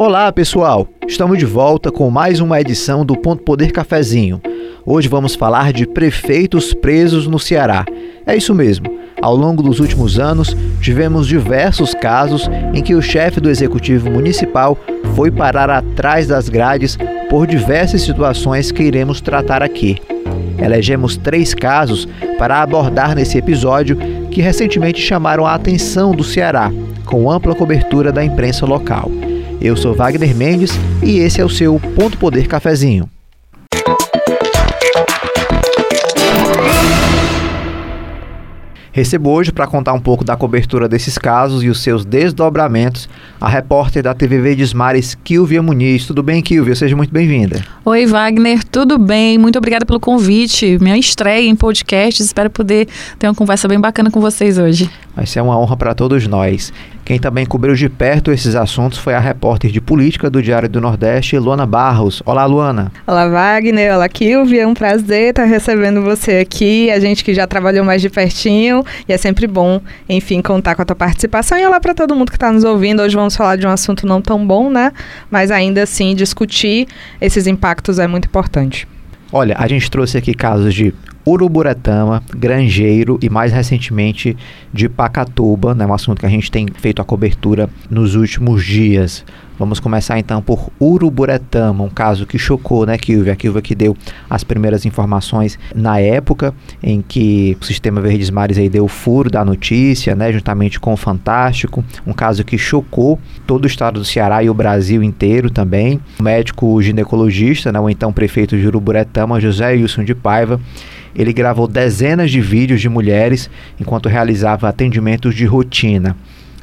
Olá, pessoal! Estamos de volta com mais uma edição do Ponto Poder Cafezinho. Hoje vamos falar de prefeitos presos no Ceará. É isso mesmo. Ao longo dos últimos anos, tivemos diversos casos em que o chefe do executivo municipal foi parar atrás das grades por diversas situações que iremos tratar aqui. Elegemos três casos para abordar nesse episódio que recentemente chamaram a atenção do Ceará, com ampla cobertura da imprensa local. Eu sou Wagner Mendes e esse é o seu Ponto Poder Cafezinho. Recebo hoje para contar um pouco da cobertura desses casos e os seus desdobramentos a repórter da TV Verdes Mares, Kilvia Muniz. Tudo bem, Kilvia? Seja muito bem-vinda. Oi, Wagner. Tudo bem? Muito obrigada pelo convite. Minha estreia em podcast. Espero poder ter uma conversa bem bacana com vocês hoje. Vai ser uma honra para todos nós. Quem também cobriu de perto esses assuntos foi a repórter de política do Diário do Nordeste, Luana Barros. Olá, Luana. Olá, Wagner. Olá, Kilvia. É um prazer estar recebendo você aqui. A gente que já trabalhou mais de pertinho. E é sempre bom, enfim, contar com a tua participação. E olá para todo mundo que está nos ouvindo. Hoje vamos falar de um assunto não tão bom, né? Mas ainda assim, discutir esses impactos é muito importante. Olha, a gente trouxe aqui casos de Uruburetama, Grangeiro e mais recentemente de Pacatuba, né, um assunto que a gente tem feito a cobertura nos últimos dias. Vamos começar então por Uruburetama, um caso que chocou, né, Kilvia? A Kilvia que deu as primeiras informações na época em que o Sistema Verdes Mares aí deu o furo da notícia, né, juntamente com o Fantástico, um caso que chocou todo o estado do Ceará e o Brasil inteiro também. O médico ginecologista, né, o então prefeito de Uruburetama, José Wilson de Paiva, ele gravou dezenas de vídeos de mulheres enquanto realizava atendimentos de rotina.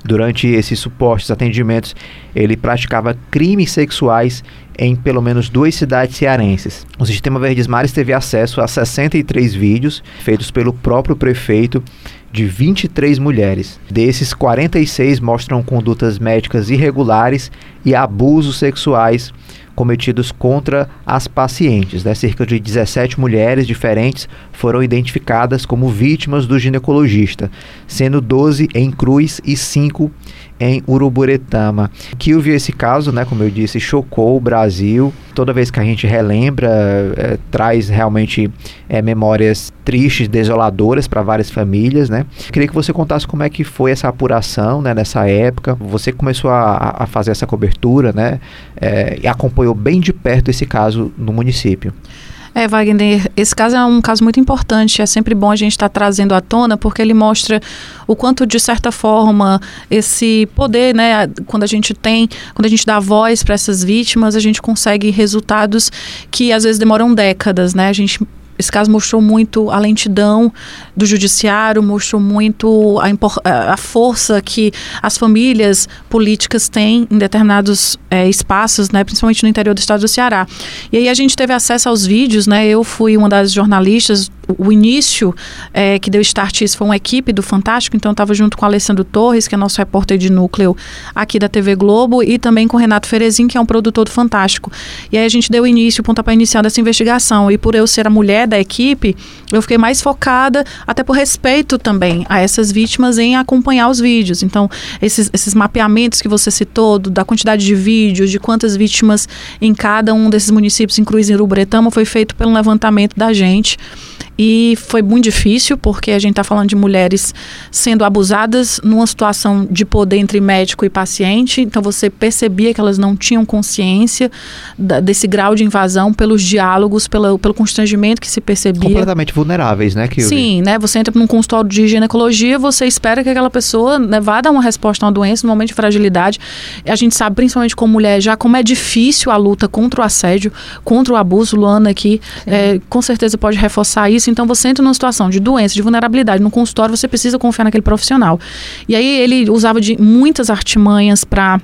Durante esses supostos atendimentos, ele praticava crimes sexuais em pelo menos duas cidades cearenses. O Sistema Verdes Mares teve acesso a 63 vídeos feitos pelo próprio prefeito de 23 mulheres. Desses, 46 mostram condutas médicas irregulares e abusos sexuais cometidos contra as pacientes. Né? Cerca de 17 mulheres diferentes foram identificadas como vítimas do ginecologista, sendo 12 em Cruz e 5 em Uruburetama. Que eu vi esse caso, né, como eu disse, chocou o Brasil. Toda vez que a gente relembra, é, traz realmente é, memórias tristes, desoladoras para várias famílias, né? Queria que você contasse como é que foi essa apuração, né, nessa época. Você começou a, a fazer essa cobertura, né, é, e acompanhou bem de perto esse caso no município. É, Wagner, esse caso é um caso muito importante. É sempre bom a gente estar tá trazendo à tona, porque ele mostra o quanto, de certa forma, esse poder, né, quando a gente tem, quando a gente dá voz para essas vítimas, a gente consegue resultados que às vezes demoram décadas, né? A gente esse caso mostrou muito a lentidão do judiciário, mostrou muito a, a força que as famílias políticas têm em determinados é, espaços, né, principalmente no interior do estado do Ceará. E aí a gente teve acesso aos vídeos, né? Eu fui uma das jornalistas o início é, que deu start isso foi uma equipe do Fantástico, então eu estava junto com o Alessandro Torres, que é nosso repórter de núcleo aqui da TV Globo, e também com o Renato Ferezin, que é um produtor do Fantástico. E aí a gente deu início, o pontapé inicial dessa investigação. E por eu ser a mulher da equipe, eu fiquei mais focada, até por respeito também a essas vítimas, em acompanhar os vídeos. Então, esses, esses mapeamentos que você citou, do, da quantidade de vídeos, de quantas vítimas em cada um desses municípios, incluindo Uruburetama, foi feito pelo levantamento da gente. E foi muito difícil, porque a gente está falando de mulheres sendo abusadas numa situação de poder entre médico e paciente. Então você percebia que elas não tinham consciência da, desse grau de invasão pelos diálogos, pelo, pelo constrangimento que se percebia. Completamente vulneráveis, né, Kilby? Sim, né? Você entra num consultório de ginecologia, você espera que aquela pessoa né, vá dar uma resposta a uma doença, no momento de fragilidade. A gente sabe, principalmente como mulher, já como é difícil a luta contra o assédio, contra o abuso. Luana aqui, é, com certeza pode reforçar isso isso. Então você entra numa situação de doença, de vulnerabilidade no consultório, você precisa confiar naquele profissional. E aí ele usava de muitas artimanhas para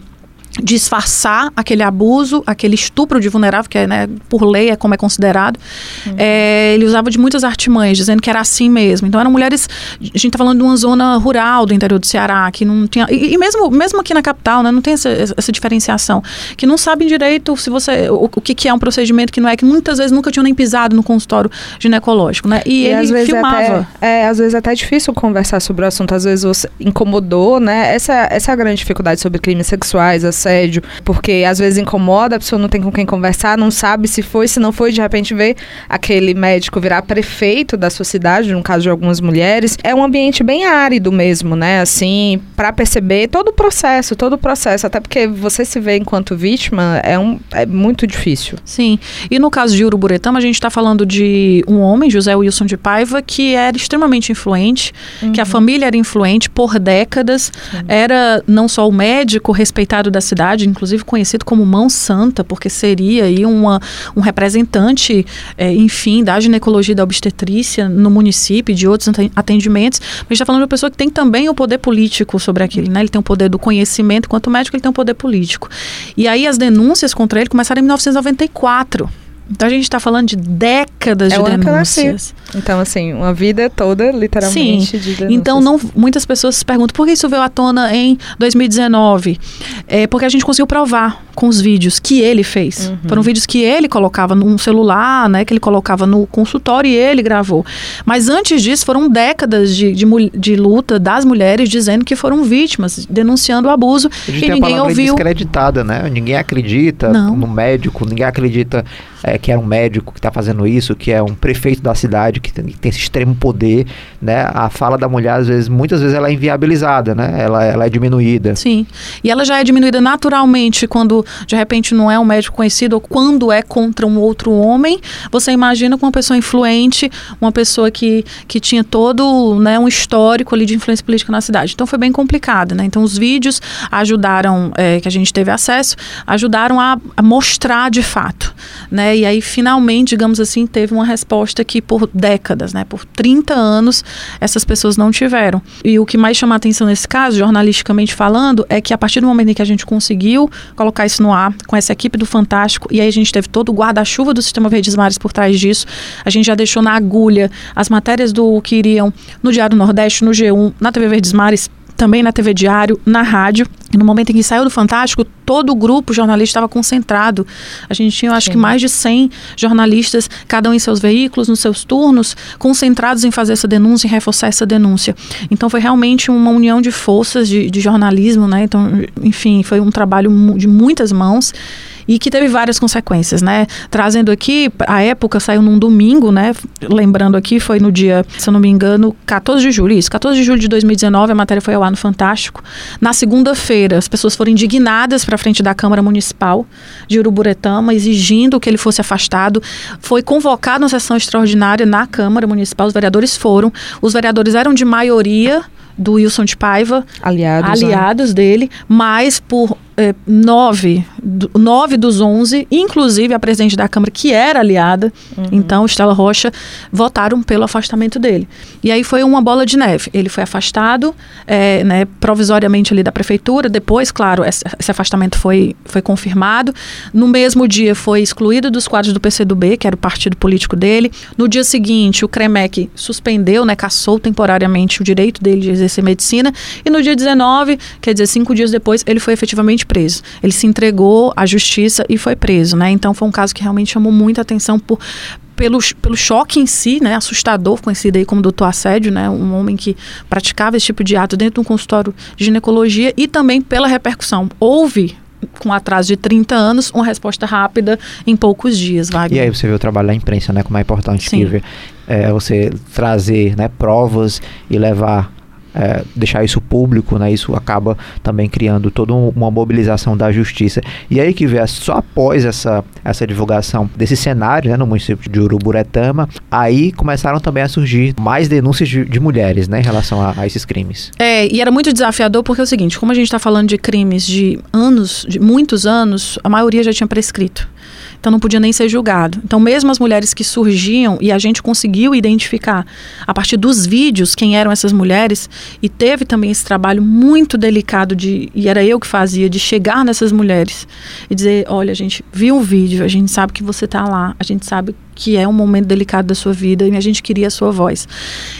disfarçar aquele abuso, aquele estupro de vulnerável, que é, né, por lei é como é considerado. Uhum. É, ele usava de muitas artimanhas, dizendo que era assim mesmo. Então eram mulheres, a gente está falando de uma zona rural do interior do Ceará, que não tinha, e, e mesmo, mesmo aqui na capital, né, não tem essa, essa diferenciação, que não sabem direito se você, o, o que, que, é um procedimento que não é, que muitas vezes nunca tinham nem pisado no consultório ginecológico, né, e, e ele às vezes filmava. Até, é, às vezes é até difícil conversar sobre o assunto, às vezes você incomodou, né, essa, essa é a grande dificuldade sobre crimes sexuais, assédio, porque às vezes incomoda, a pessoa não tem com quem conversar, não sabe se foi, se não foi, de repente vê aquele médico virar prefeito da sua cidade, no caso de algumas mulheres. É um ambiente bem árido mesmo, né? Assim, para perceber todo o processo, todo o processo, até porque você se vê enquanto vítima é, um, é muito difícil. Sim. E no caso de Uruburetama, a gente está falando de um homem, José Wilson de Paiva, que era extremamente influente, uhum. que a família era influente por décadas, Sim. era não só o médico respeitado da cidade, inclusive conhecido como Mão Santa, porque seria aí uma, um representante, é, enfim, da ginecologia e da obstetrícia no município, de outros atendimentos, mas a gente está falando de uma pessoa que tem também o poder político sobre aquilo, né? Ele tem o poder do conhecimento, quanto médico ele tem o poder político. E aí as denúncias contra ele começaram em 1994. Então a gente está falando de décadas é de denúncias. Então, assim, uma vida toda, literalmente, Sim. de denúncias. Então, não, muitas pessoas se perguntam por que isso veio à tona em 2019? É porque a gente conseguiu provar com os vídeos que ele fez. Uhum. Foram vídeos que ele colocava num celular, né? Que ele colocava no consultório e ele gravou. Mas antes disso, foram décadas de, de, de luta das mulheres dizendo que foram vítimas, denunciando o abuso. A gente e tem ninguém a ouviu. descreditada, né? Ninguém acredita Não. no médico, ninguém acredita é, que é um médico que está fazendo isso, que é um prefeito da cidade que tem, que tem, esse extremo poder, né? A fala da mulher, às vezes, muitas vezes ela é inviabilizada, né? Ela, ela é diminuída. Sim. E ela já é diminuída naturalmente quando, de repente, não é um médico conhecido ou quando é contra um outro homem. Você imagina com uma pessoa influente, uma pessoa que, que tinha todo né, um histórico ali de influência política na cidade. Então foi bem complicado, né? Então os vídeos ajudaram, é, que a gente teve acesso, ajudaram a, a mostrar de fato, né? E aí, finalmente, digamos assim, teve uma resposta que por décadas, né, por 30 anos, essas pessoas não tiveram. E o que mais chama a atenção nesse caso, jornalisticamente falando, é que a partir do momento em que a gente conseguiu colocar isso no ar, com essa equipe do Fantástico, e aí a gente teve todo o guarda-chuva do Sistema Verdes Mares por trás disso, a gente já deixou na agulha as matérias do que iriam no Diário Nordeste, no G1, na TV Verdes Mares, também na TV Diário, na rádio. E no momento em que saiu do Fantástico, todo o grupo jornalista estava concentrado. A gente tinha, acho Sim. que, mais de 100 jornalistas, cada um em seus veículos, nos seus turnos, concentrados em fazer essa denúncia, em reforçar essa denúncia. Então, foi realmente uma união de forças de, de jornalismo, né? Então, enfim, foi um trabalho de muitas mãos e que teve várias consequências, né? Trazendo aqui, a época saiu num domingo, né? Lembrando aqui, foi no dia, se eu não me engano, 14 de julho, isso, 14 de julho de 2019, a matéria foi ao ar no Fantástico. Na segunda-feira, as pessoas foram indignadas para frente da Câmara Municipal de Uruburetama, exigindo que ele fosse afastado. Foi convocado uma sessão extraordinária na Câmara Municipal, os vereadores foram, os vereadores eram de maioria do Wilson de Paiva, aliados, aliados né? dele, mas por é, nove, do, nove dos onze, inclusive a presidente da Câmara, que era aliada, uhum. então, Estela Rocha, votaram pelo afastamento dele. E aí foi uma bola de neve. Ele foi afastado, é, né, provisoriamente ali da prefeitura, depois, claro, esse, esse, afastamento foi, foi confirmado. No mesmo dia foi excluído dos quadros do PCdoB, que era o partido político dele. No dia seguinte, o CREMEC suspendeu, né, cassou temporariamente o direito dele de exercer medicina. E no dia 19, quer dizer, cinco dias depois, ele foi efetivamente preso. Ele se entregou à justiça e foi preso, né? Então foi um caso que realmente chamou muita atenção por pelo, pelo choque em si, né, assustador, conhecido aí como doutor assédio, né, um homem que praticava esse tipo de ato dentro de um consultório de ginecologia e também pela repercussão. Houve com atraso de 30 anos, uma resposta rápida em poucos dias, Wagner. E aí você vê o trabalho da imprensa, né, como é importante Sim. que é, você trazer né, provas e levar é, deixar isso público, né? Isso acaba também criando toda uma mobilização da justiça. E aí que vê, só após essa, essa divulgação desse cenário né, no município de Uruburetama, aí começaram também a surgir mais denúncias de, de mulheres né, em relação a, a, esses crimes. É, e era muito desafiador porque é o seguinte, como a gente está falando de crimes de anos, de muitos anos, a maioria já tinha prescrito então não podia nem ser julgado. Então, mesmo as mulheres que surgiam e a gente conseguiu identificar a partir dos vídeos quem eram essas mulheres, e teve também esse trabalho muito delicado de, e era eu que fazia, de chegar nessas mulheres e dizer: olha, a gente viu o vídeo, a gente sabe que você está lá, a gente sabe que é um momento delicado da sua vida e a gente queria a sua voz.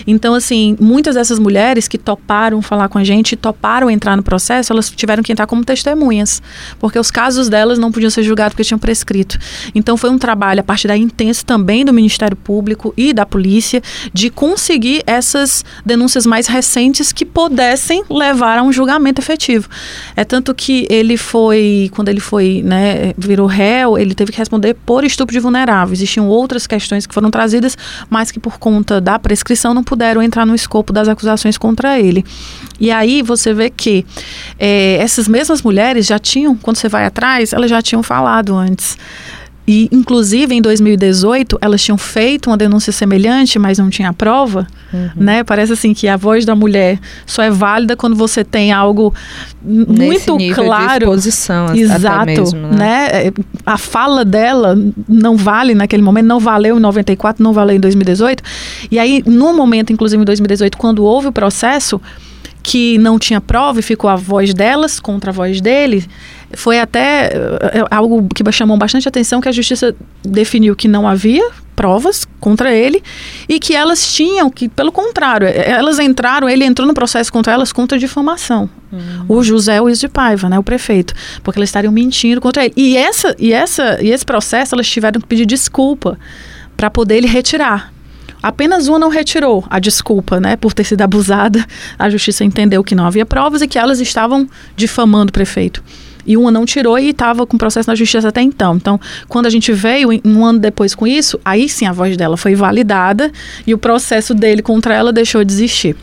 Então, assim, muitas dessas mulheres que toparam falar com a gente, toparam entrar no processo, elas tiveram que entrar como testemunhas, porque os casos delas não podiam ser julgados porque tinham prescrito. Então, foi um trabalho a partir da intenso também do Ministério Público e da polícia de conseguir essas denúncias mais recentes que pudessem levar a um julgamento efetivo. É tanto que ele foi, quando ele foi, né, virou réu, ele teve que responder por estupro de vulnerável. Existiam outros outras questões que foram trazidas, mas que por conta da prescrição não puderam entrar no escopo das acusações contra ele. E aí você vê que é, essas mesmas mulheres já tinham, quando você vai atrás, elas já tinham falado antes. E, inclusive, em 2018, elas tinham feito uma denúncia semelhante, mas não tinha prova. Uhum. Né? Parece assim que a voz da mulher só é válida quando você tem algo Nesse muito claro. De exposição, Exato. Mesmo, né? né? É, a fala dela não vale naquele momento, não valeu em 94, não valeu em 2018. E aí, no momento, inclusive em 2018, quando houve o processo que não tinha prova e ficou a voz delas contra a voz dele, foi até uh, algo que chamou bastante atenção que a justiça definiu que não havia provas contra ele e que elas tinham que, pelo contrário, elas entraram, ele entrou no processo contra elas contra difamação. Uhum. O José Luiz de Paiva, né, o prefeito, porque elas estariam mentindo contra ele. E essa e essa e esse processo elas tiveram que pedir desculpa para poder ele retirar. Apenas uma não retirou a desculpa, né, por ter sido abusada. A justiça entendeu que não havia provas e que elas estavam difamando o prefeito e uma não tirou e estava com processo na justiça até então. Então, quando a gente veio um ano depois com isso, aí sim a voz dela foi validada e o processo dele contra ela deixou de existir.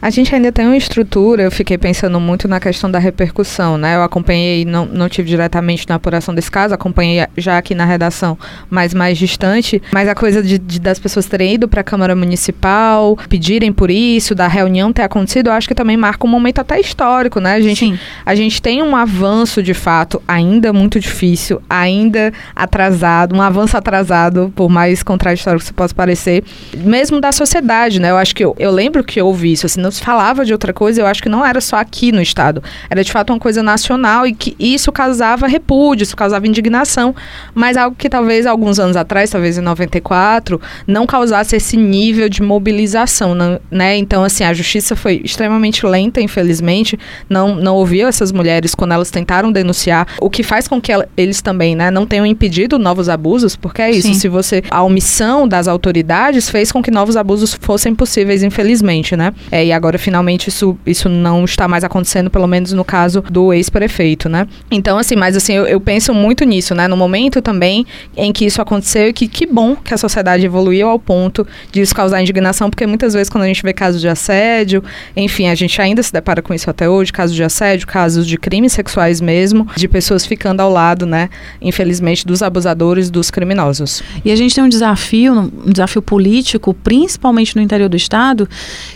A gente ainda tem uma estrutura, eu fiquei pensando muito na questão da repercussão, né? Eu acompanhei, não, não tive diretamente na apuração desse caso, acompanhei já aqui na redação, mas mais distante. Mas a coisa de, de das pessoas terem ido para a Câmara Municipal, pedirem por isso, da reunião ter acontecido, eu acho que também marca um momento até histórico, né? A gente, Sim. a gente tem um avanço, de fato, ainda muito difícil, ainda atrasado, um avanço atrasado, por mais contraditório que isso possa parecer, mesmo da sociedade, né? Eu acho que eu, eu lembro que houve isso, assim, não se falava de outra coisa, eu acho que não era só aqui no estado. Era de fato uma coisa nacional e que isso causava repúdio, isso causava indignação, mas algo que talvez alguns anos atrás, talvez em 94, não causasse esse nível de mobilização, né? Então, assim, a justiça foi extremamente lenta, infelizmente, não, não ouviu essas mulheres quando elas tentaram denunciar, o que faz com que ela, eles também, né, não tenham impedido novos abusos, porque é isso, Sim. se você a omissão das autoridades fez com que novos abusos fossem possíveis, infelizmente, né? É, e agora finalmente isso, isso não está mais acontecendo, pelo menos no caso do ex-prefeito, né? Então, assim, mas assim, eu, eu, penso muito nisso, né? No momento também em que isso aconteceu, que que bom que a sociedade evoluiu ao ponto de isso causar indignação, porque muitas vezes quando a gente vê casos de assédio, enfim, a gente ainda se depara com isso até hoje, casos de assédio, casos de crimes sexuais mesmo, de pessoas ficando ao lado, né, infelizmente, dos abusadores, dos criminosos. E a gente tem um desafio, um desafio político, principalmente no interior do estado,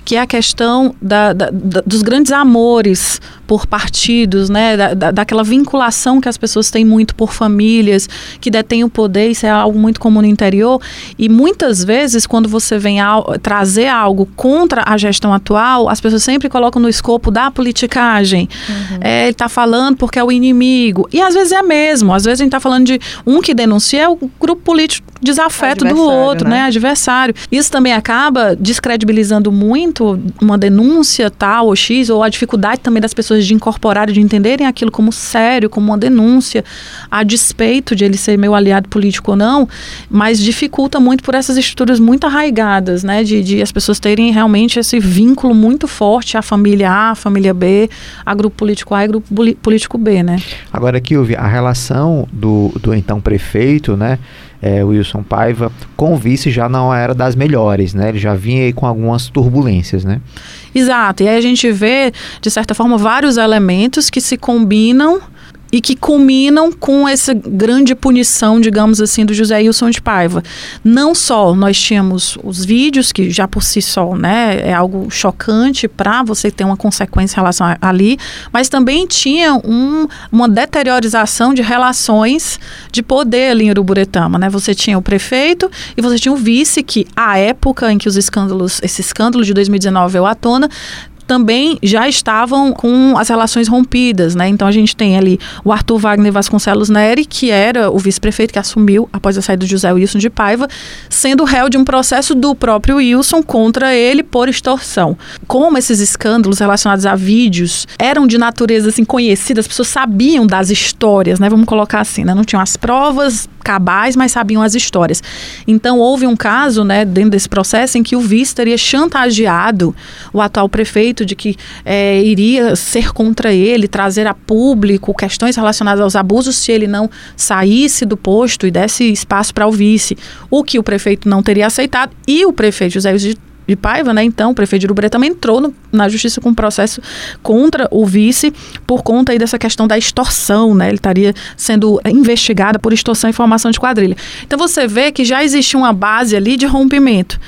que é a questão questão da, da, da, dos grandes amores por partidos, né, da, daquela vinculação que as pessoas têm muito por famílias que detêm o poder, isso é algo muito comum no interior. E muitas vezes, quando você vem ao, trazer algo contra a gestão atual, as pessoas sempre colocam no escopo da politicagem. Uhum. É, ele está falando porque é o inimigo. E às vezes é mesmo. Às vezes a gente está falando de um que denuncia é o grupo político desafeto do outro, né? né? Adversário. Isso também acaba descredibilizando muito uma denúncia tal ou X, ou a dificuldade também das pessoas de incorporarem, de entenderem aquilo como sério, como uma denúncia, a despeito de ele ser meu aliado político ou não, mas dificulta muito por essas estruturas muito arraigadas, né? De, de as pessoas terem realmente esse vínculo muito forte à família A, à família B, a grupo político A e grupo político B, né? Agora, Kilvia, a relação do, do então prefeito, né? É, Wilson Paiva, com vice já não era das melhores, né? Ele já vinha aí com algumas turbulências, né? Exato. E aí a gente vê, de certa forma, vários elementos que se combinam e que culminam com essa grande punição, digamos assim, do José Wilson de Paiva. Não só nós tínhamos os vídeos, que já por si só né, é algo chocante para você ter uma consequência em relação a, ali, mas também tinha um, uma deteriorização de relações de poder ali em Uruburetama. Né? Você tinha o prefeito e você tinha o vice, que à época em que os escândalos, esse escândalo de 2019 veio à tona, também já estavam com as relações rompidas, né? Então a gente tem ali o Arthur Wagner Vasconcelos Neri, que era o vice-prefeito que assumiu após a saída do José Wilson de Paiva, sendo réu de um processo do próprio Wilson contra ele por extorsão. Como esses escândalos relacionados a vídeos eram de natureza assim conhecida, as pessoas sabiam das histórias, né? Vamos colocar assim, né? Não tinham as provas cabais, mas sabiam as histórias. Então houve um caso, né, dentro desse processo em que o vice teria chantageado o atual prefeito de que é, iria ser contra ele, trazer a público questões relacionadas aos abusos se ele não saísse do posto e desse espaço para o vice, o que o prefeito não teria aceitado e o prefeito José de Paiva, né? Então, o prefeito de também entrou no, na justiça com um processo contra o vice por conta aí dessa questão da extorsão, né? Ele estaria sendo investigado por extorsão e formação de quadrilha. Então, você vê que já existia uma base ali de rompimento.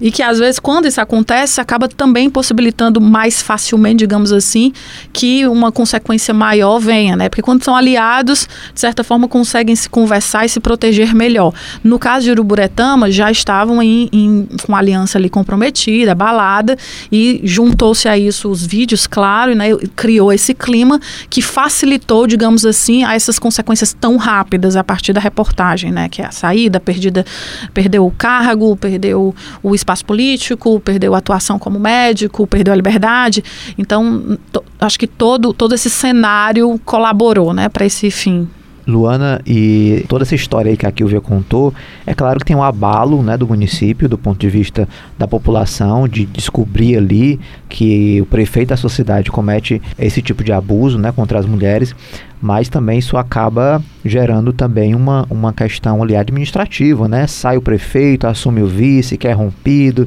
E que às vezes, quando isso acontece, acaba também possibilitando mais facilmente, digamos assim, que uma consequência maior venha, né? Porque quando são aliados, de certa forma, conseguem se conversar e se proteger melhor. No caso de Uruburetama, já estavam em, em com a aliança ali comprometida, abalada, e juntou-se a isso os vídeos, claro, né? Criou esse clima que facilitou, digamos assim, a essas consequências tão rápidas a partir da reportagem, né? Que é a saída, perdida, perdeu o cargo, perdeu o espaço político, perdeu a atuação como médico, perdeu a liberdade. Então, acho que todo, todo esse cenário colaborou né, para esse fim. Luana, e toda essa história aí que a Kilvia contou, é claro que tem um abalo né, do município, do ponto de vista da população, de descobrir ali que o prefeito da sociedade comete esse tipo de abuso né, contra as mulheres, mas também isso acaba gerando também uma, uma questão ali administrativa, né? Sai o prefeito, assume o vice, que é rompido.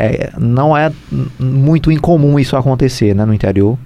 É, não é muito incomum isso acontecer né, no interior.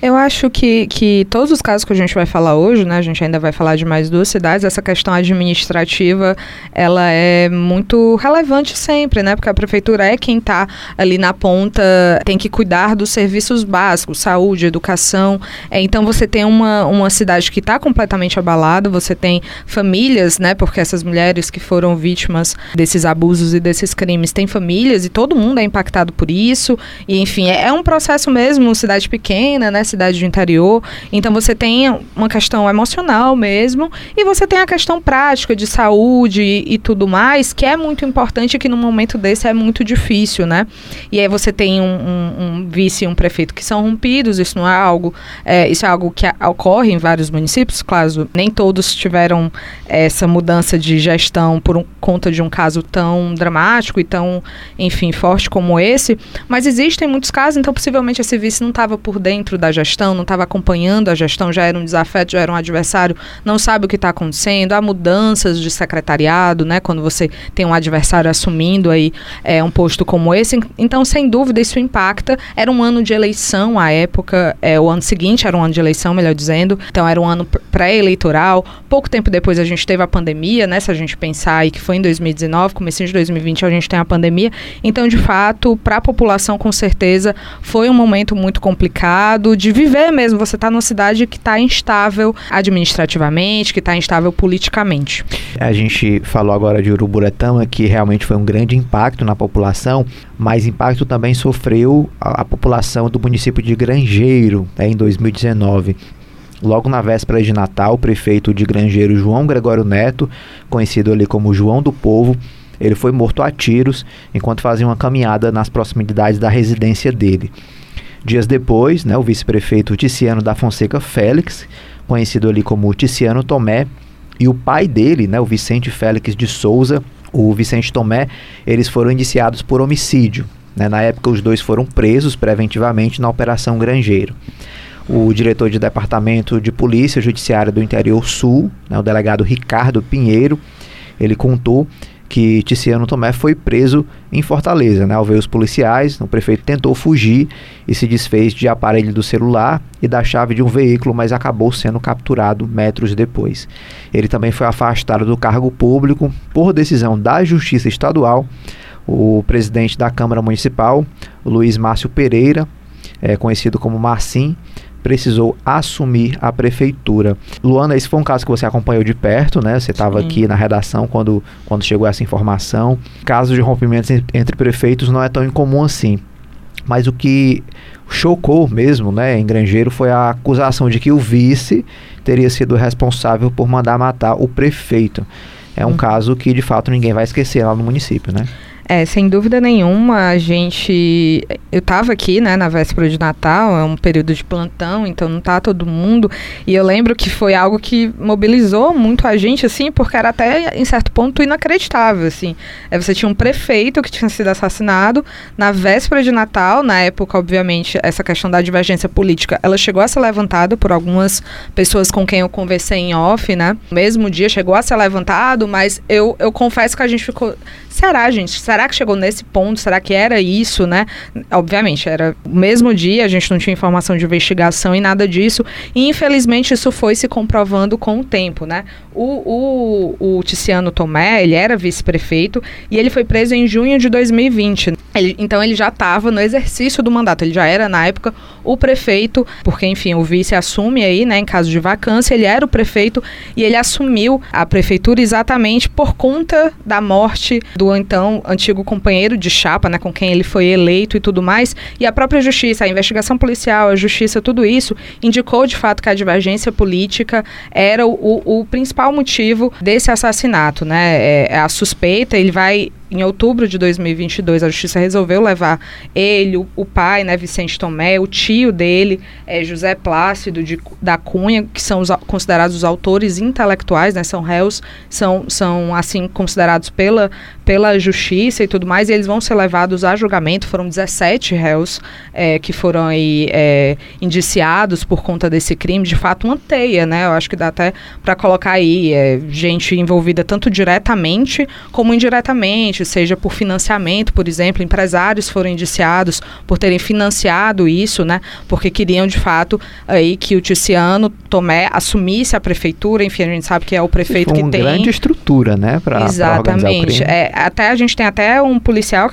Eu acho que, que todos os casos que a gente vai falar hoje, né, a gente ainda vai falar de mais duas cidades, essa questão administrativa, ela é muito relevante sempre, né, porque a prefeitura é quem está ali na ponta, tem que cuidar dos serviços básicos, saúde, educação, é, então você tem uma, uma cidade que está completamente abalada, você tem famílias, né, porque essas mulheres que foram vítimas desses abusos e desses crimes têm famílias e todo mundo é impactado por isso, e enfim, é, é um processo mesmo, cidade pequena, né, cidade do interior. Então você tem uma questão emocional mesmo e você tem a questão prática de saúde e, e tudo mais, que é muito importante que no momento desse é muito difícil, né? E aí você tem um, um, um vice e um prefeito que são rompidos, isso não é algo, é, isso é algo que ocorre em vários municípios, claro, nem todos tiveram essa mudança de gestão por um, conta de um caso tão dramático e tão, enfim, forte como esse, mas existem muitos casos, então possivelmente esse vice não estava por dentro da gestão, não estava acompanhando a gestão, já era um desafeto, já era um adversário, não sabe o que está acontecendo, há mudanças de secretariado, né? Quando você tem um adversário assumindo aí é, um posto como esse. Então, sem dúvida, isso impacta. Era um ano de eleição à época, é, o ano seguinte era um ano de eleição, melhor dizendo. Então, era um ano pré-eleitoral. Pouco tempo depois a gente teve a pandemia, né? Se a gente pensar aí que foi em 2019, comecinho de 2020 a gente tem a pandemia. Então, de fato, para a população, com certeza, foi um momento muito complicado de viver mesmo. Você está numa cidade que está instável administrativamente, que está instável politicamente. A gente falou agora de Uruburetama, que realmente foi um grande impacto na população, mas impacto também sofreu a, a população do município de Grangeiro né, em 2019. Logo na véspera de Natal, o prefeito de Grangeiro, João Gregório Neto, conhecido ali como João do Povo, ele foi morto a tiros enquanto fazia uma caminhada nas proximidades da residência dele. Dias depois, né, o vice-prefeito Ticiano da Fonseca Félix, conhecido ali como Ticiano Tomé, e o pai dele, né, o Vicente Félix de Souza, o Vicente Tomé, eles foram indiciados por homicídio. Né? Na época, os dois foram presos preventivamente na Operação Grangeiro. O diretor de Departamento de Polícia Judiciária do Interior Sul, né, o delegado Ricardo Pinheiro, ele contou que Ticiano Tomé foi preso em Fortaleza. Né? Ao ver os policiais, o prefeito tentou fugir e se desfez de aparelho do celular e da chave de um veículo, mas acabou sendo capturado metros depois. Ele também foi afastado do cargo público por decisão da Justiça Estadual. O presidente da Câmara Municipal, Luiz Márcio Pereira, é, conhecido como Marcim, precisou assumir a prefeitura. Luana, esse foi um caso que você acompanhou de perto, né? Você estava aqui na redação quando, quando chegou essa informação. Casos de rompimentos entre prefeitos não é tão incomum assim. Mas o que chocou mesmo, né, em Grangeiro foi a acusação de que o vice teria sido responsável por mandar matar o prefeito. É um hum. caso que de fato ninguém vai esquecer lá no município, né? É, sem dúvida nenhuma, a gente. Eu estava aqui, né, na véspera de Natal, é um período de plantão, então não tá todo mundo. E eu lembro que foi algo que mobilizou muito a gente, assim, porque era até, em certo ponto, inacreditável, assim. É, você tinha um prefeito que tinha sido assassinado na véspera de Natal, na época, obviamente, essa questão da divergência política, ela chegou a ser levantada por algumas pessoas com quem eu conversei em off, né? Mesmo dia chegou a ser levantado, mas eu, eu confesso que a gente ficou. Será, gente? Será será que chegou nesse ponto? Será que era isso, né? Obviamente, era o mesmo dia, a gente não tinha informação de investigação e nada disso. E infelizmente isso foi se comprovando com o tempo, né? O, o, o Ticiano Tomé, ele era vice-prefeito e ele foi preso em junho de 2020. Ele, então ele já estava no exercício do mandato, ele já era na época o prefeito, porque enfim, o vice assume aí, né, em caso de vacância, ele era o prefeito e ele assumiu a prefeitura exatamente por conta da morte do então antigo companheiro de chapa, né, com quem ele foi eleito e tudo mais. E a própria justiça, a investigação policial, a justiça, tudo isso indicou de fato que a divergência política era o, o, principal motivo desse assassinato, né? É, é a suspeita, ele vai em outubro de 2022, a justiça resolveu levar ele, o, o, pai, né, Vicente Tomé, o tio dele, é, José Plácido de, da Cunha, que são os, considerados os autores intelectuais, né, são réus, são, são assim considerados pela, pela justiça e tudo mais, e eles vão ser levados a julgamento. Foram 17 réus é, que foram aí é, indiciados por conta desse crime, de fato uma teia, né? Eu acho que dá até para colocar aí é, gente envolvida tanto diretamente como indiretamente seja por financiamento, por exemplo, empresários foram indiciados por terem financiado isso, né? Porque queriam de fato aí que o Ticiano Tomé assumisse a prefeitura, enfim, a gente sabe que é o prefeito que tem grande estrutura, né, para Exatamente. É, até a gente tem até um policial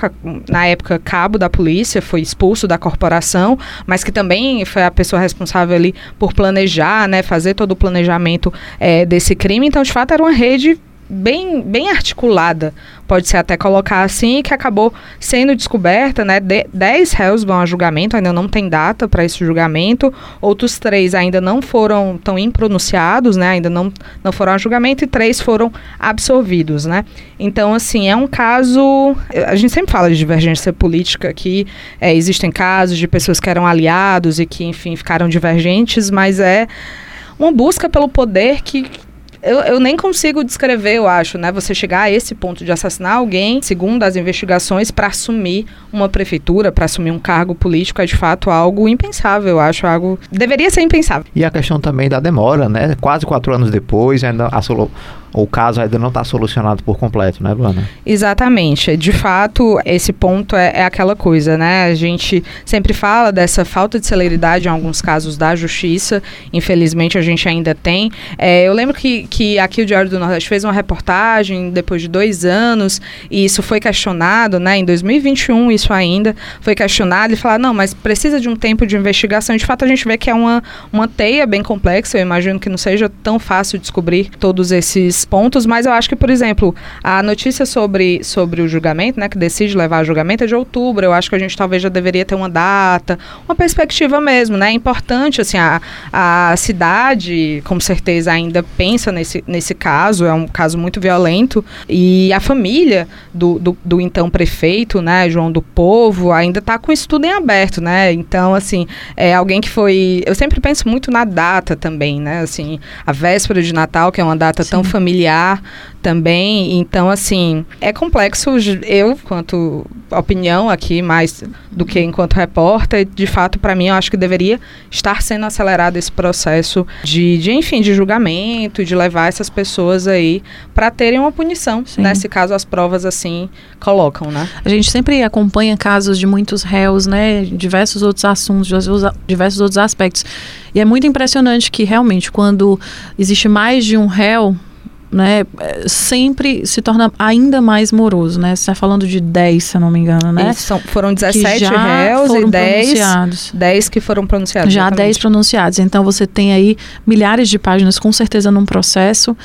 na época cabo da polícia foi expulso da corporação, mas que também foi a pessoa responsável ali por planejar, né, fazer todo o planejamento é, desse crime. Então, de fato, era uma rede bem, bem articulada, pode-se até colocar assim, que acabou sendo descoberta, né? De, dez réus vão a julgamento, ainda não tem data para esse julgamento, outros três ainda não foram tão impronunciados, né? Ainda não, não foram a julgamento e três foram absolvidos, né? Então, assim, é um caso. A gente sempre fala de divergência política aqui, é, existem casos de pessoas que eram aliados e que, enfim, ficaram divergentes, mas é uma busca pelo poder que eu, eu nem consigo descrever, eu acho, né? Você chegar a esse ponto de assassinar alguém, segundo as investigações, para assumir uma prefeitura, para assumir um cargo político, é de fato algo impensável, eu acho. Algo. Deveria ser impensável. E a questão também da demora, né? Quase quatro anos depois, ainda a solo o caso ainda não está solucionado por completo, né, Luana? Exatamente. De fato, esse ponto é, é, aquela coisa, né? A gente sempre fala dessa falta de celeridade em alguns casos da justiça. Infelizmente, a gente ainda tem. É, eu lembro que, que aqui o Diário do Nordeste fez uma reportagem depois de dois anos e isso foi questionado, né? Em 2021, isso ainda foi questionado e falar, não, mas precisa de um tempo de investigação. De fato, a gente vê que é uma, uma teia bem complexa. Eu imagino que não seja tão fácil descobrir todos esses pontos, mas eu acho que, por exemplo, a notícia sobre, sobre o julgamento, né, que decide levar a julgamento é de outubro. Eu acho que a gente talvez já deveria ter uma data, uma perspectiva mesmo, né? É importante, assim, a, a cidade, com certeza, ainda pensa nesse, nesse caso, é um caso muito violento, e a família do, do, do então prefeito, né, João do Povo, ainda está com isso tudo em aberto, né? Então, assim, é alguém que foi. Eu sempre penso muito na data também, né? Assim, a véspera de Natal, que é uma data Sim. tão familiar familiar também. Então, assim, é complexo. Eu, quanto opinião aqui, mais do que enquanto repórter, de fato, para mim, eu acho que deveria estar sendo acelerado esse processo de, de enfim, de julgamento, de levar essas pessoas aí para terem uma punição, Sim. nesse caso as provas assim colocam, né? A gente sempre acompanha casos de muitos réus, né, diversos outros assuntos, diversos outros aspectos. E é muito impressionante que realmente quando existe mais de um réu, né, sempre se torna ainda mais moroso, né? Você está falando de 10, se eu não me engano, né? São, foram 17 réus e 10, 10 que foram pronunciados. Já exatamente. 10 pronunciados. Então você tem aí milhares de páginas, com certeza, num processo.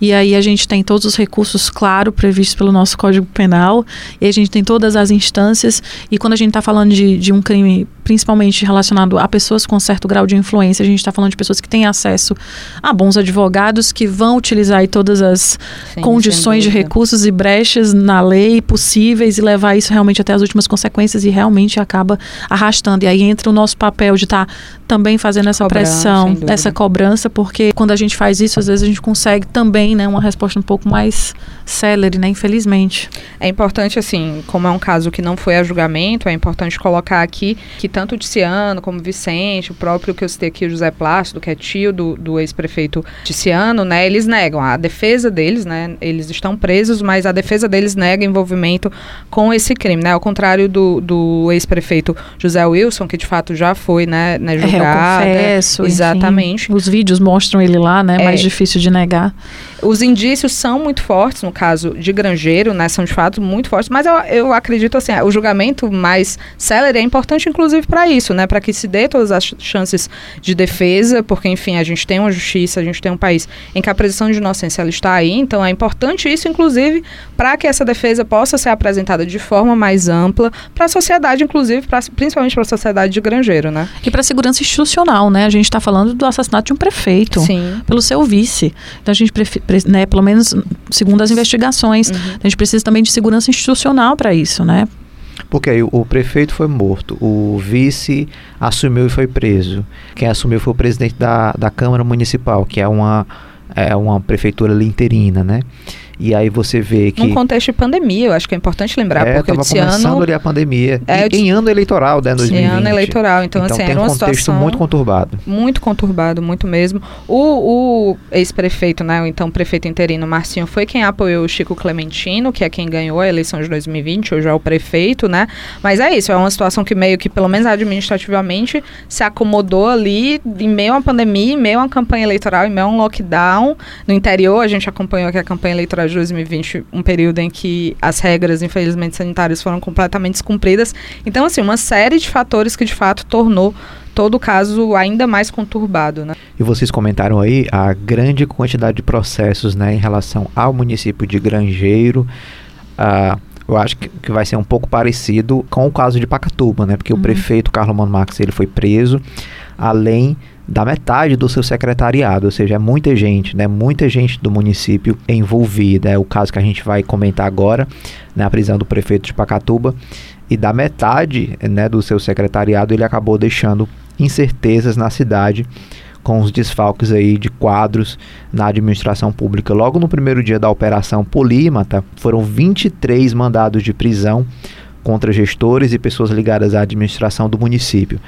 E aí a gente tem todos os recursos, claro, previstos pelo nosso Código Penal. E a gente tem todas as instâncias. E quando a gente está falando de, de um crime principalmente relacionado a pessoas com certo grau de influência, a gente está falando de pessoas que têm acesso a bons advogados que vão utilizar todas as Sim, condições de recursos e brechas na lei possíveis e levar isso realmente até as últimas consequências e realmente acaba arrastando. E aí entra o nosso papel de estar tá também fazendo essa pressão, essa cobrança, porque quando a gente faz isso, às vezes a gente consegue também né, uma resposta um pouco mais célere, né, infelizmente. É importante, assim, como é um caso que não foi a julgamento, é importante colocar aqui que tanto o Ticiano como o Vicente, o próprio que eu citei aqui, o José Plácido, que é tio do, do ex-prefeito Ticiano, né, eles negam. A defesa deles, né, eles estão presos, mas a defesa deles nega envolvimento com esse crime, né, ao contrário do, do ex-prefeito José Wilson, que de fato já foi, né, né julgado eu confesso. Exatamente. Enfim, os vídeos mostram ele lá, né? É. Mais difícil de negar. Os indícios são muito fortes, no caso de Grangeiro, né? São de fato muito fortes, mas eu, eu acredito assim, o julgamento mais célere é importante, inclusive, para isso, né? Para que se dê todas as chances de defesa, porque, enfim, a gente tem uma justiça, a gente tem um país em que a presunção de inocência ela está aí, então é importante isso, inclusive, para que essa defesa possa ser apresentada de forma mais ampla para a sociedade, inclusive, pra, principalmente para a sociedade de Grangeiro, né? E para a segurança institucional, né? A gente está falando do assassinato de um prefeito Sim. pelo seu vice. Então a gente né, pelo menos segundo as investigações. Uhum. A gente precisa também de segurança institucional para isso, né? Porque aí o prefeito foi morto, o vice assumiu e foi preso. Quem assumiu foi o presidente da, da Câmara Municipal, que é uma, é uma prefeitura ali interina, né? E aí você vê que. Num contexto de pandemia, eu acho que é importante lembrar, é, porque esse ano. ali a pandemia. É, em, em ano eleitoral, né? 2020. Em ano eleitoral, então, então assim, tem era um contexto muito conturbado. Muito conturbado, muito mesmo. O, o ex-prefeito, né? O então prefeito interino Marcinho foi quem apoiou o Chico Clementino, que é quem ganhou a eleição de 2020, hoje é o prefeito, né? Mas é isso, é uma situação que meio que, pelo menos administrativamente, se acomodou ali em meio à pandemia, em meio a uma campanha eleitoral, em meio a um lockdown. No interior, a gente acompanhou que a campanha eleitoral de 2020 um período em que as regras, infelizmente, sanitárias foram completamente descumpridas. Então, assim, uma série de fatores que de fato tornou todo o caso ainda mais conturbado, né? E vocês comentaram aí a grande quantidade de processos, né, em relação ao município de Grangeiro. Uh, eu acho que, que, vai ser um pouco parecido com o caso de Pacatuba, né? Porque uhum. o prefeito Carlos Mano Marques ele foi preso, além da metade do seu secretariado, ou seja, é muita gente, né? Muita gente do município envolvida. É o caso que a gente vai comentar agora, na né? prisão do prefeito de Pacatuba. E da metade, né, do seu secretariado, ele acabou deixando incertezas na cidade com os desfalques aí de quadros na administração pública. Logo no primeiro dia da operação Polímata, foram 23 mandados de prisão contra gestores e pessoas ligadas à administração do município.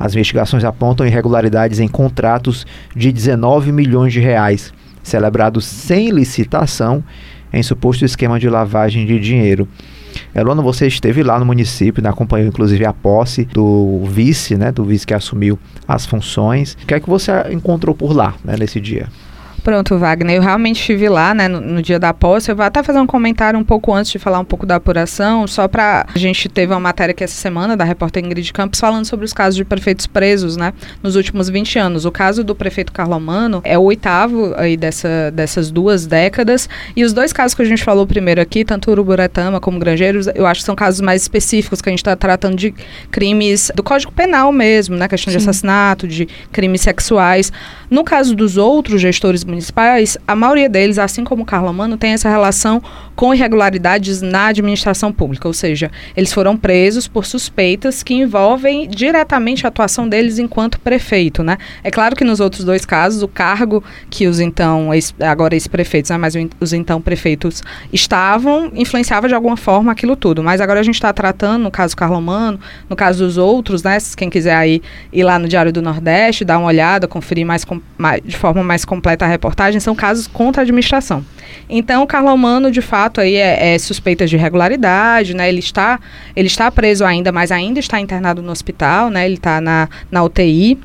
As investigações apontam irregularidades em contratos de 19 milhões de reais, celebrados sem licitação em suposto esquema de lavagem de dinheiro. Elona, você esteve lá no município, né, acompanhou inclusive a posse do vice, né, do vice que assumiu as funções. O que é que você encontrou por lá, né, nesse dia? Pronto, Wagner, eu realmente estive lá, né, no, no, dia da posse. Eu vou até fazer um comentário um pouco antes de falar um pouco da apuração, só para a gente teve uma matéria aqui essa semana da repórter Ingrid Campos falando sobre os casos de prefeitos presos, né, nos últimos 20 anos. O caso do prefeito Carlomano é o oitavo aí dessa, dessas duas décadas, e os dois casos que a gente falou primeiro aqui, tanto Uruburetama como Granjeiros, eu acho que são casos mais específicos que a gente está tratando de crimes do Código Penal mesmo, né, questão Sim. de assassinato, de crimes sexuais. No caso dos outros gestores municipais, a maioria deles, assim como o Carlos Mano, tem essa relação com irregularidades na administração pública, ou seja, eles foram presos por suspeitas que envolvem diretamente a atuação deles enquanto prefeito, né? É claro que nos outros dois casos, o cargo que os então, ex, agora ex-prefeitos, né, mas os então prefeitos estavam, influenciava de alguma forma aquilo tudo, mas agora a gente está tratando, no caso Carlos Mano, no caso dos outros, né, quem quiser aí ir lá no Diário do Nordeste, dar uma olhada, conferir mais, mais de forma mais completa a reportagem são casos contra a administração. Então, o Carlos Mano, de fato, aí é, é suspeita de irregularidade, né? Ele está, ele está preso ainda, mas ainda está internado no hospital, né? Ele está na, na UTI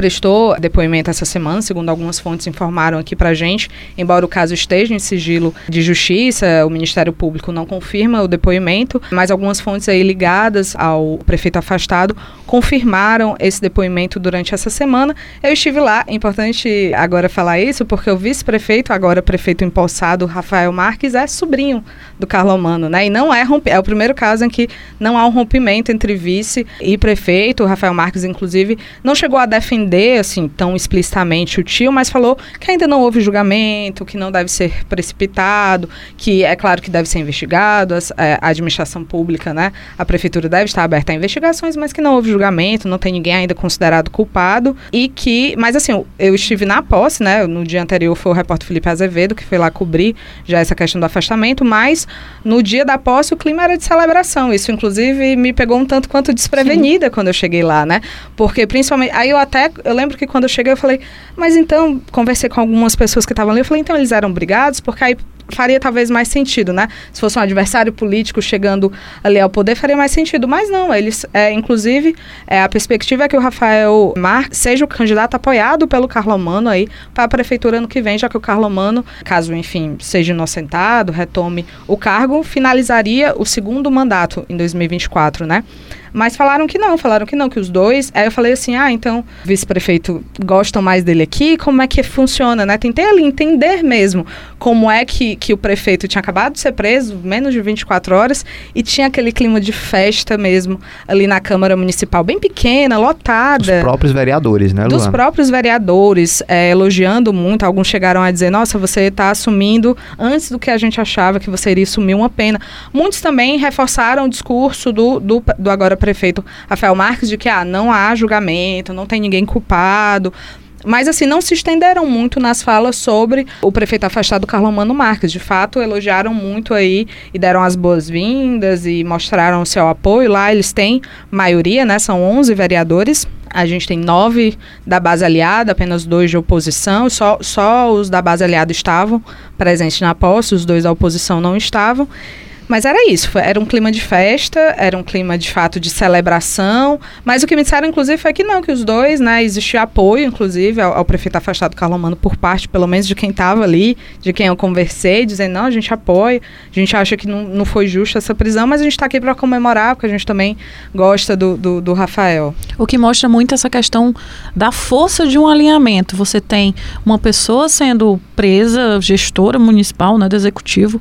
prestou depoimento essa semana, segundo algumas fontes informaram aqui pra gente, embora o caso esteja em sigilo de justiça, o Ministério Público não confirma o depoimento, mas algumas fontes aí ligadas ao prefeito afastado confirmaram esse depoimento durante essa semana. Eu estive lá, é importante agora falar isso, porque o vice-prefeito, agora prefeito empossado, Rafael Marques, é sobrinho do Carlomano, né? E não é é o primeiro caso em que não há um rompimento entre vice e prefeito. O Rafael Marques, inclusive, não chegou a defender assim tão explicitamente o tio, mas falou que ainda não houve julgamento, que não deve ser precipitado, que é claro que deve ser investigado, é, a administração pública, né? A prefeitura deve estar aberta a investigações, mas que não houve julgamento, não tem ninguém ainda considerado culpado e que, mas assim, eu estive na posse, né? No dia anterior foi o repórter Felipe Azevedo que foi lá cobrir já essa questão do afastamento, mas no dia da posse o clima era de celebração. Isso inclusive me pegou um tanto quanto desprevenida Sim. quando eu cheguei lá, né? Porque principalmente aí eu até eu lembro que quando eu cheguei eu falei, mas então conversei com algumas pessoas que estavam ali, eu falei, então eles eram brigados porque aí faria talvez mais sentido, né? Se fosse um adversário político chegando ali ao poder, faria mais sentido. Mas não, eles, é, inclusive, é, a perspectiva é que o Rafael Marques seja o candidato apoiado pelo Carlomano aí para a prefeitura ano que vem, já que o Carlomano, caso, enfim, seja inocentado, retome o cargo, finalizaria o segundo mandato em 2024, né? Mas falaram que não, falaram que não, que os dois. Aí eu falei assim: ah, então, vice-prefeito, gostam mais dele aqui? Como é que funciona, né? Tentei ali entender mesmo como é que, que o prefeito tinha acabado de ser preso, menos de 24 horas, e tinha aquele clima de festa mesmo ali na Câmara Municipal, bem pequena, lotada. Dos próprios vereadores, né, Luana? Dos próprios vereadores, é, elogiando muito. Alguns chegaram a dizer: nossa, você está assumindo antes do que a gente achava que você iria assumir uma pena. Muitos também reforçaram o discurso do, do, do agora prefeito Rafael Marques de que ah, não há julgamento, não tem ninguém culpado. Mas, assim, não se estenderam muito nas falas sobre o prefeito afastado Carlomano Marques. De fato, elogiaram muito aí e deram as boas-vindas e mostraram o seu apoio. Lá eles têm maioria, né? São 11 vereadores. A gente tem nove da base aliada, apenas dois de oposição. Só, só os da base aliada estavam presentes na posse, os dois da oposição não estavam. Mas era isso, era um clima de festa, era um clima de fato de celebração. Mas o que me disseram, inclusive, foi que não, que os dois, né, existia apoio, inclusive, ao, ao prefeito afastado Carlomano por parte, pelo menos, de quem estava ali, de quem eu conversei, dizendo, não, a gente apoia, a gente acha que não, não foi justa essa prisão, mas a gente está aqui para comemorar, porque a gente também gosta do, do, do Rafael. O que mostra muito essa questão da força de um alinhamento. Você tem uma pessoa sendo presa, gestora municipal, né, do executivo,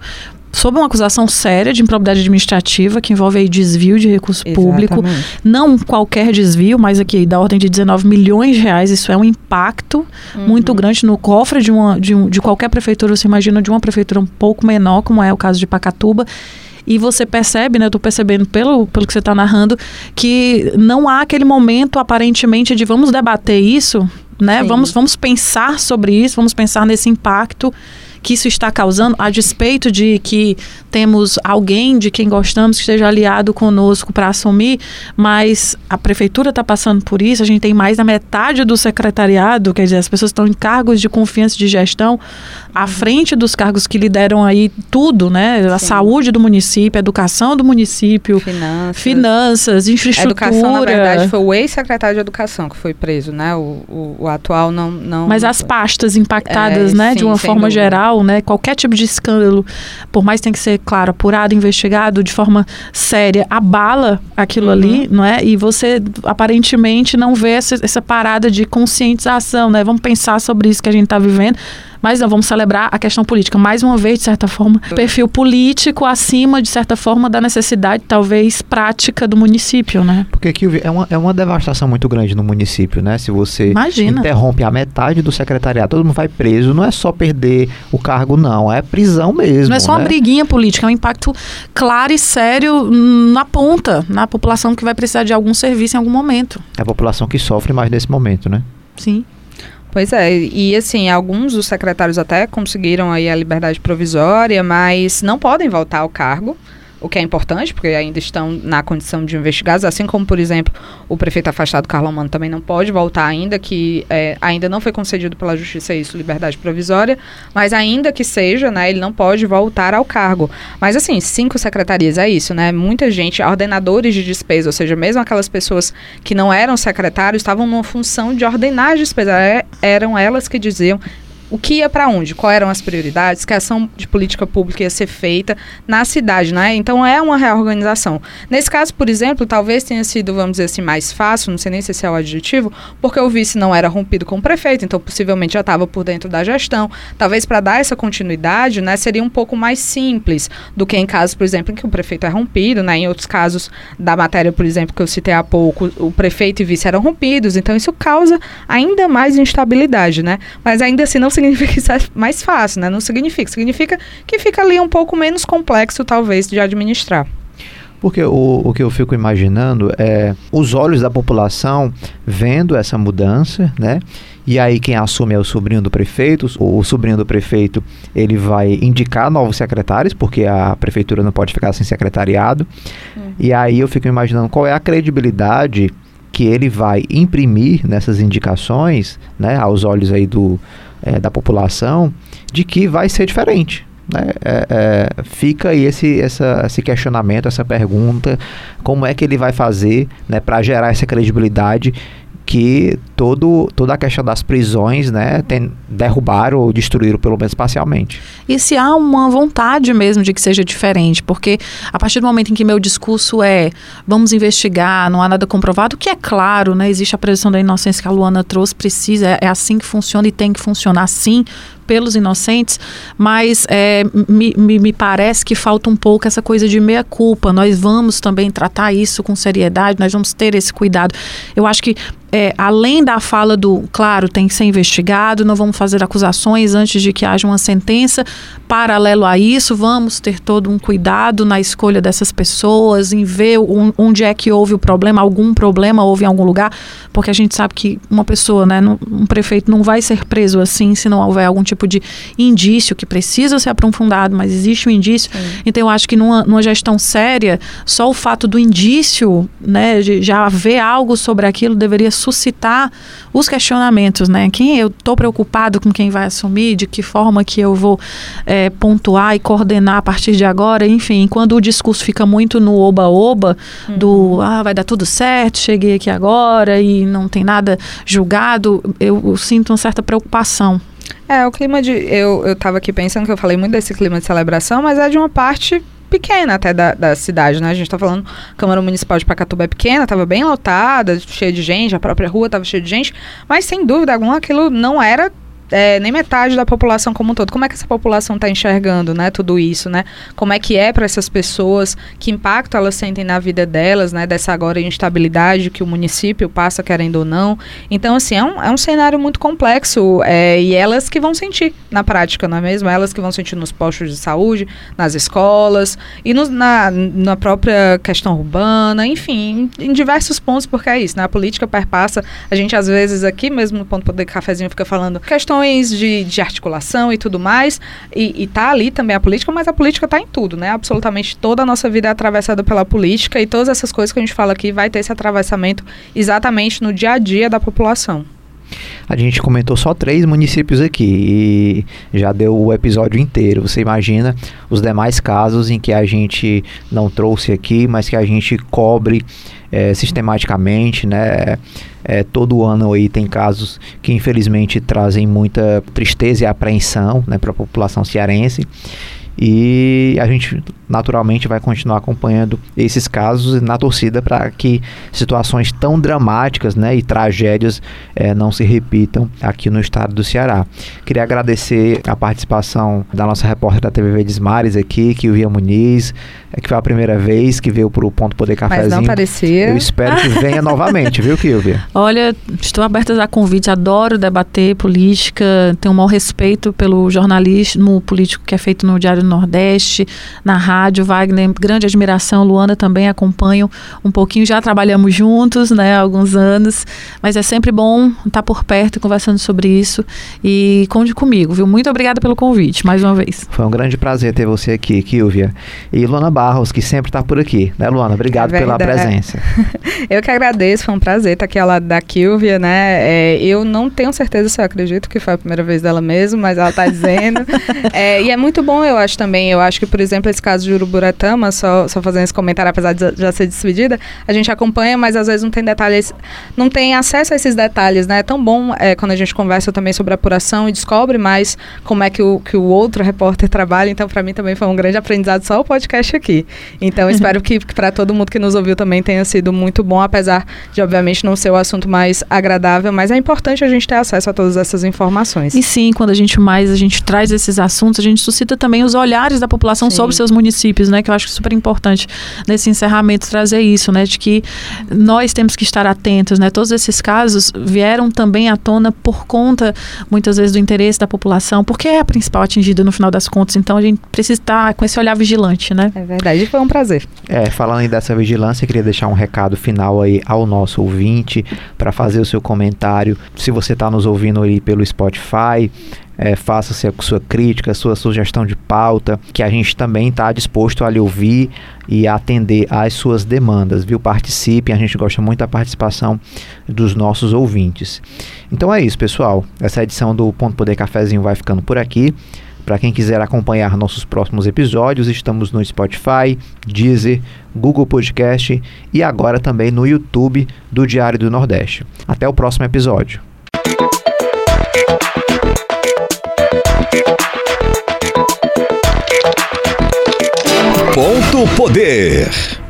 sob uma acusação séria de improbidade administrativa que envolve aí desvio de recurso Exatamente. público, não qualquer desvio, mas aqui da ordem de 19 milhões de reais, isso é um impacto uhum. muito grande no cofre de, uma, de, um, de qualquer prefeitura, você imagina de uma prefeitura um pouco menor, como é o caso de Pacatuba, e você percebe, né, eu tô percebendo pelo, pelo que você está narrando, que não há aquele momento aparentemente de vamos debater isso, né? Vamos, vamos pensar sobre isso, vamos pensar nesse impacto que isso está causando, a despeito de que temos alguém de quem gostamos que esteja aliado conosco para assumir, mas a prefeitura está passando por isso, a gente tem mais da metade do secretariado, quer dizer, as pessoas estão em cargos de confiança de gestão à frente dos cargos que lideram aí tudo, né? A saúde do município, a educação do município, finanças, finanças infraestrutura. A educação, na verdade, foi o ex-secretário de educação que foi preso, né? O, o, o atual não, não. Mas as pastas impactadas, é, né? Sim, de uma forma dúvida. geral, né? Qualquer tipo de escândalo, por mais tem que ser, claro, apurado, investigado de forma séria, abala aquilo uhum. ali, não é? E você aparentemente não vê essa, essa parada de conscientização, né? Vamos pensar sobre isso que a gente está vivendo mas não, vamos celebrar a questão política. Mais uma vez, de certa forma, perfil político acima, de certa forma, da necessidade, talvez, prática do município, né? Porque aqui é uma, é uma devastação muito grande no município, né? Se você Imagina. interrompe a metade do secretariado, todo mundo vai preso, não é só perder o cargo, não, é prisão mesmo. Não é só né? uma briguinha política, é um impacto claro e sério na ponta, na população que vai precisar de algum serviço em algum momento. É a população que sofre mais nesse momento, né? Sim. Pois é, e assim, alguns dos secretários até conseguiram aí a liberdade provisória, mas não podem voltar ao cargo o que é importante, porque ainda estão na condição de investigados, assim como, por exemplo, o prefeito afastado Carlos Mano também não pode voltar ainda, que é, ainda não foi concedido pela Justiça isso, liberdade provisória, mas ainda que seja, né, ele não pode voltar ao cargo. Mas assim, cinco secretarias é isso, né? Muita gente, ordenadores de despesa, ou seja, mesmo aquelas pessoas que não eram secretários, estavam numa função de ordenar as despesas, é, eram elas que diziam o que ia para onde, quais eram as prioridades, que ação de política pública ia ser feita na cidade, né? Então é uma reorganização. Nesse caso, por exemplo, talvez tenha sido, vamos dizer assim, mais fácil, não sei nem se esse é o adjetivo, porque o vice não era rompido com o prefeito, então possivelmente já estava por dentro da gestão. Talvez para dar essa continuidade, né, seria um pouco mais simples do que em casos, por exemplo, em que o prefeito é rompido, né? Em outros casos da matéria, por exemplo, que eu citei há pouco, o prefeito e vice eram rompidos, então isso causa ainda mais instabilidade, né? Mas ainda assim não significa que isso é mais fácil, né? Não significa. Significa que fica ali um pouco menos complexo, talvez, de administrar. Porque o, o que eu fico imaginando é os olhos da população vendo essa mudança, né? E aí quem assume é o sobrinho do prefeito. O, o sobrinho do prefeito ele vai indicar novos secretários, porque a prefeitura não pode ficar sem secretariado. Hum. E aí eu fico imaginando qual é a credibilidade que ele vai imprimir nessas indicações, né, aos olhos aí do, é, da população de que vai ser diferente. Né? É, é, fica aí esse, essa, esse questionamento, essa pergunta, como é que ele vai fazer né, para gerar essa credibilidade que todo, toda a questão das prisões, né, tem, derrubaram ou destruíram, pelo menos parcialmente. E se há uma vontade mesmo de que seja diferente, porque a partir do momento em que meu discurso é vamos investigar, não há nada comprovado, que é claro, né, existe a presunção da inocência que a Luana trouxe, precisa, é, é assim que funciona e tem que funcionar assim, pelos inocentes, mas é, me, me, me, parece que falta um pouco essa coisa de meia culpa. Nós vamos também tratar isso com seriedade, nós vamos ter esse cuidado. Eu acho que é, além da fala do, claro, tem que ser investigado, não vamos fazer acusações antes de que haja uma sentença. Paralelo a isso, vamos ter todo um cuidado na escolha dessas pessoas, em ver onde é que houve o problema, algum problema houve em algum lugar, porque a gente sabe que uma pessoa, né, um prefeito não vai ser preso assim se não houver algum tipo de indício que precisa ser aprofundado, mas existe um indício. Sim. Então eu acho que numa, numa gestão séria, só o fato do indício, né, de já haver algo sobre aquilo deveria suscitar os questionamentos, né? Quem eu estou preocupado com quem vai assumir, de que forma que eu vou é, pontuar e coordenar a partir de agora, enfim, quando o discurso fica muito no oba-oba, uhum. do ah, vai dar tudo certo, cheguei aqui agora e não tem nada julgado, eu, eu sinto uma certa preocupação. É, o clima de. Eu, eu tava aqui pensando que eu falei muito desse clima de celebração, mas é de uma parte pequena até da, da cidade, né? A gente está falando, a Câmara Municipal de Pacatuba é pequena, estava bem lotada, cheia de gente, a própria rua estava cheia de gente, mas sem dúvida alguma aquilo não era é, nem metade da população como um todo. Como é que essa população está enxergando, né, tudo isso, né? Como é que é para essas pessoas, que impacto elas sentem na vida delas, né, dessa agora instabilidade que o município passa, querendo ou não. Então, assim, é um, é um cenário muito complexo é, e elas que vão sentir na prática, não é mesmo? Elas que vão sentir nos postos de saúde, nas escolas e no, na, na própria questão urbana, enfim, em, em diversos pontos, porque é isso, né? A política perpassa, a gente às vezes aqui mesmo no Ponto Poder Cafezinho fica falando questão questões de, de articulação e tudo mais, e, está ali também a política, mas a política está em tudo, né? Absolutamente toda a nossa vida é atravessada pela política e todas essas coisas que a gente fala aqui vai ter esse atravessamento exatamente no dia a dia da população. A gente comentou só três municípios aqui e já deu o episódio inteiro. Você imagina os demais casos em que a gente não trouxe aqui, mas que a gente cobre é, sistematicamente, né? É, todo ano aí tem casos que infelizmente trazem muita tristeza e apreensão né, para a população cearense. E a gente naturalmente vai continuar acompanhando esses casos na torcida para que situações tão dramáticas né, e tragédias é, não se repitam aqui no estado do Ceará. Queria agradecer a participação da nossa repórter da TV Verdes Mares aqui, Kilvia Muniz, é que foi a primeira vez que veio para o Ponto Poder Cafézinho. Mas não parecia. Eu espero que venha novamente, viu, Kilvia? Olha, estou aberta a convite, adoro debater política, tenho um maior respeito pelo jornalismo político que é feito no Diário Nordeste, na rádio. Wagner, grande admiração. Luana também acompanho um pouquinho. Já trabalhamos juntos, né, há alguns anos. Mas é sempre bom estar por perto conversando sobre isso. E conte comigo, viu? Muito obrigada pelo convite, mais uma vez. Foi um grande prazer ter você aqui, Kilvia. E Luana Barros, que sempre está por aqui, né, Luana? Obrigado é pela presença. eu que agradeço, foi um prazer estar aqui ao lado da Kilvia, né? É, eu não tenho certeza se eu acredito que foi a primeira vez dela mesmo, mas ela está dizendo. é, e é muito bom, eu acho também. Eu acho que, por exemplo, esse caso de Uruburatama, só, só fazendo esse comentário, apesar de já ser despedida, a gente acompanha, mas às vezes não tem detalhes, não tem acesso a esses detalhes, né? É tão bom é, quando a gente conversa também sobre apuração e descobre mais como é que o, que o outro repórter trabalha. Então, para mim também foi um grande aprendizado só o podcast aqui. Então, espero que, que para todo mundo que nos ouviu também tenha sido muito bom, apesar de, obviamente, não ser o assunto mais agradável, mas é importante a gente ter acesso a todas essas informações. E sim, quando a gente mais a gente traz esses assuntos, a gente suscita também os olhares da população sim. sobre seus municípios, né? Que eu acho super importante nesse encerramento trazer isso, né? De que nós temos que estar atentos, né? Todos esses casos vieram também à tona por conta, muitas vezes, do interesse da população, porque é a principal atingida no final das contas. Então a gente precisa estar com esse olhar vigilante, né? É verdade, foi um prazer. É, falando aí dessa vigilância, eu queria deixar um recado final aí ao nosso ouvinte para fazer o seu comentário. Se você está nos ouvindo aí pelo Spotify, é, faça a sua crítica, a sua sugestão de pauta, que a gente também está disposto a lhe ouvir e atender às suas demandas, viu? Participe, a gente gosta muito da participação dos nossos ouvintes. Então é isso, pessoal. Essa edição do Ponto Poder Cafezinho vai ficando por aqui. Para quem quiser acompanhar nossos próximos episódios, estamos no Spotify, Deezer, Google Podcast e agora também no YouTube do Diário do Nordeste. Até o próximo episódio. Ponto Poder.